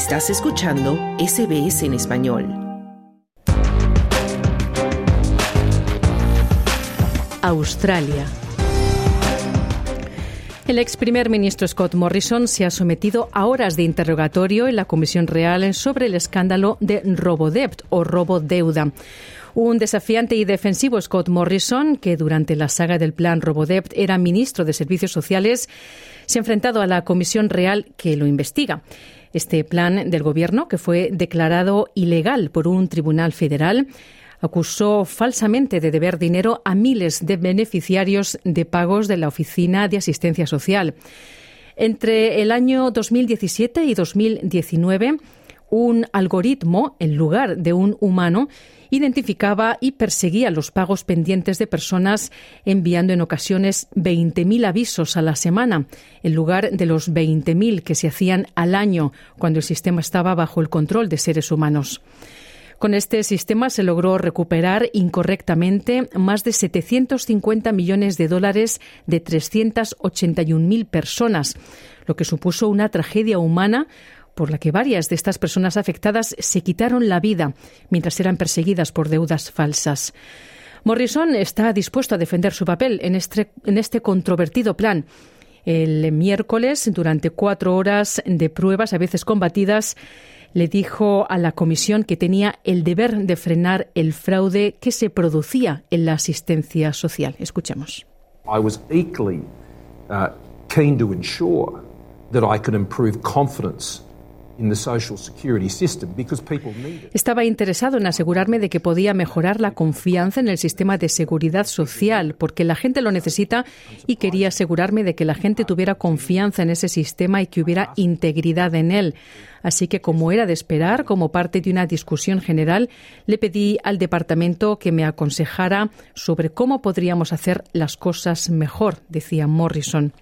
Estás escuchando SBS en español. Australia. El ex primer ministro Scott Morrison se ha sometido a horas de interrogatorio en la Comisión Real sobre el escándalo de robodebt o robodeuda. Un desafiante y defensivo Scott Morrison, que durante la saga del plan Robodebt era ministro de Servicios Sociales, se ha enfrentado a la Comisión Real que lo investiga. Este plan del Gobierno, que fue declarado ilegal por un tribunal federal, acusó falsamente de deber dinero a miles de beneficiarios de pagos de la Oficina de Asistencia Social. Entre el año 2017 y 2019, un algoritmo, en lugar de un humano, identificaba y perseguía los pagos pendientes de personas, enviando en ocasiones 20.000 avisos a la semana, en lugar de los 20.000 que se hacían al año cuando el sistema estaba bajo el control de seres humanos. Con este sistema se logró recuperar incorrectamente más de 750 millones de dólares de 381.000 personas, lo que supuso una tragedia humana por la que varias de estas personas afectadas se quitaron la vida mientras eran perseguidas por deudas falsas. Morrison está dispuesto a defender su papel en este, en este controvertido plan. El miércoles, durante cuatro horas de pruebas, a veces combatidas, le dijo a la comisión que tenía el deber de frenar el fraude que se producía en la asistencia social. Escuchemos. I was equally uh, keen to ensure that I could improve confidence estaba interesado en asegurarme de que podía mejorar la confianza en el sistema de seguridad social, porque la gente lo necesita y quería asegurarme de que la gente tuviera confianza en ese sistema y que hubiera integridad en él. Así que, como era de esperar, como parte de una discusión general, le pedí al departamento que me aconsejara sobre cómo podríamos hacer las cosas mejor, decía Morrison.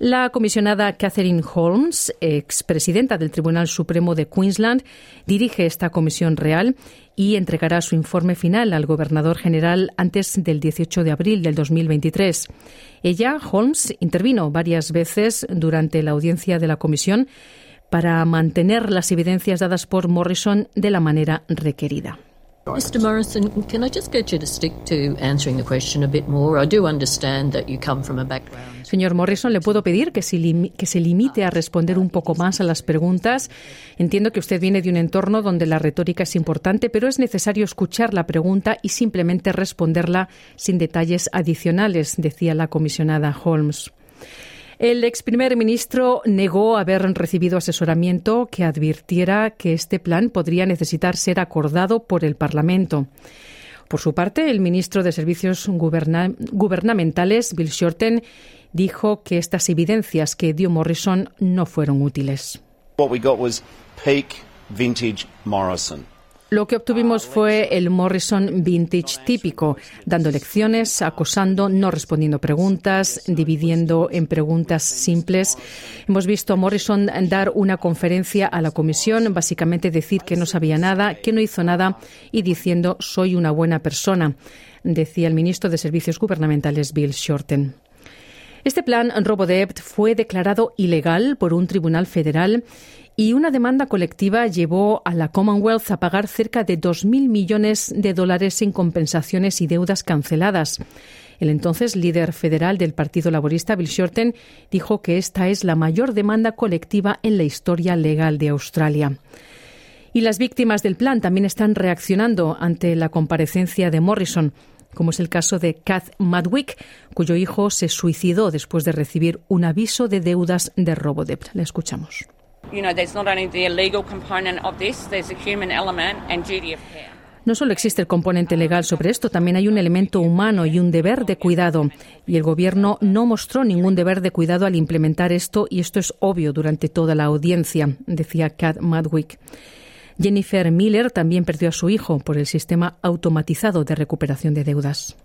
La comisionada Catherine Holmes, expresidenta del Tribunal Supremo de Queensland, dirige esta comisión real y entregará su informe final al gobernador general antes del 18 de abril del 2023. Ella, Holmes, intervino varias veces durante la audiencia de la comisión para mantener las evidencias dadas por Morrison de la manera requerida. Mr. Morrison, can I just get you to stick to answering the question a bit more? I do understand that you come from a background. Señor Morrison, le puedo pedir que se, que se limite a responder un poco más a las preguntas. Entiendo que usted viene de un entorno donde la retórica es importante, pero es necesario escuchar la pregunta y simplemente responderla sin detalles adicionales, decía la comisionada Holmes. El ex primer ministro negó haber recibido asesoramiento que advirtiera que este plan podría necesitar ser acordado por el Parlamento. Por su parte, el ministro de Servicios Gubernamentales, Bill Shorten, dijo que estas evidencias que dio Morrison no fueron útiles. Lo que obtuvimos fue el Morrison vintage típico, dando lecciones, acosando, no respondiendo preguntas, dividiendo en preguntas simples. Hemos visto a Morrison dar una conferencia a la comisión, básicamente decir que no sabía nada, que no hizo nada y diciendo soy una buena persona, decía el ministro de Servicios Gubernamentales Bill Shorten. Este plan Robodebt fue declarado ilegal por un tribunal federal y una demanda colectiva llevó a la Commonwealth a pagar cerca de 2.000 millones de dólares en compensaciones y deudas canceladas. El entonces líder federal del Partido Laborista, Bill Shorten, dijo que esta es la mayor demanda colectiva en la historia legal de Australia. Y las víctimas del plan también están reaccionando ante la comparecencia de Morrison, como es el caso de Kath Madwick, cuyo hijo se suicidó después de recibir un aviso de deudas de Robodebt. Le escuchamos. No solo existe el componente legal sobre esto, también hay un elemento humano y un deber de cuidado. Y el Gobierno no mostró ningún deber de cuidado al implementar esto, y esto es obvio durante toda la audiencia, decía Kat Madwick. Jennifer Miller también perdió a su hijo por el sistema automatizado de recuperación de deudas.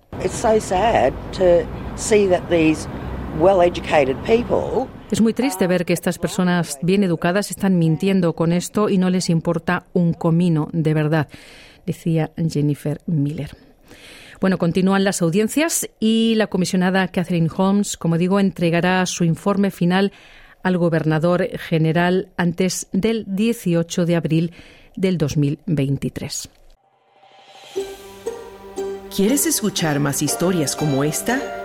Es muy triste ver que estas personas bien educadas están mintiendo con esto y no les importa un comino de verdad, decía Jennifer Miller. Bueno, continúan las audiencias y la comisionada Catherine Holmes, como digo, entregará su informe final al gobernador general antes del 18 de abril del 2023. ¿Quieres escuchar más historias como esta?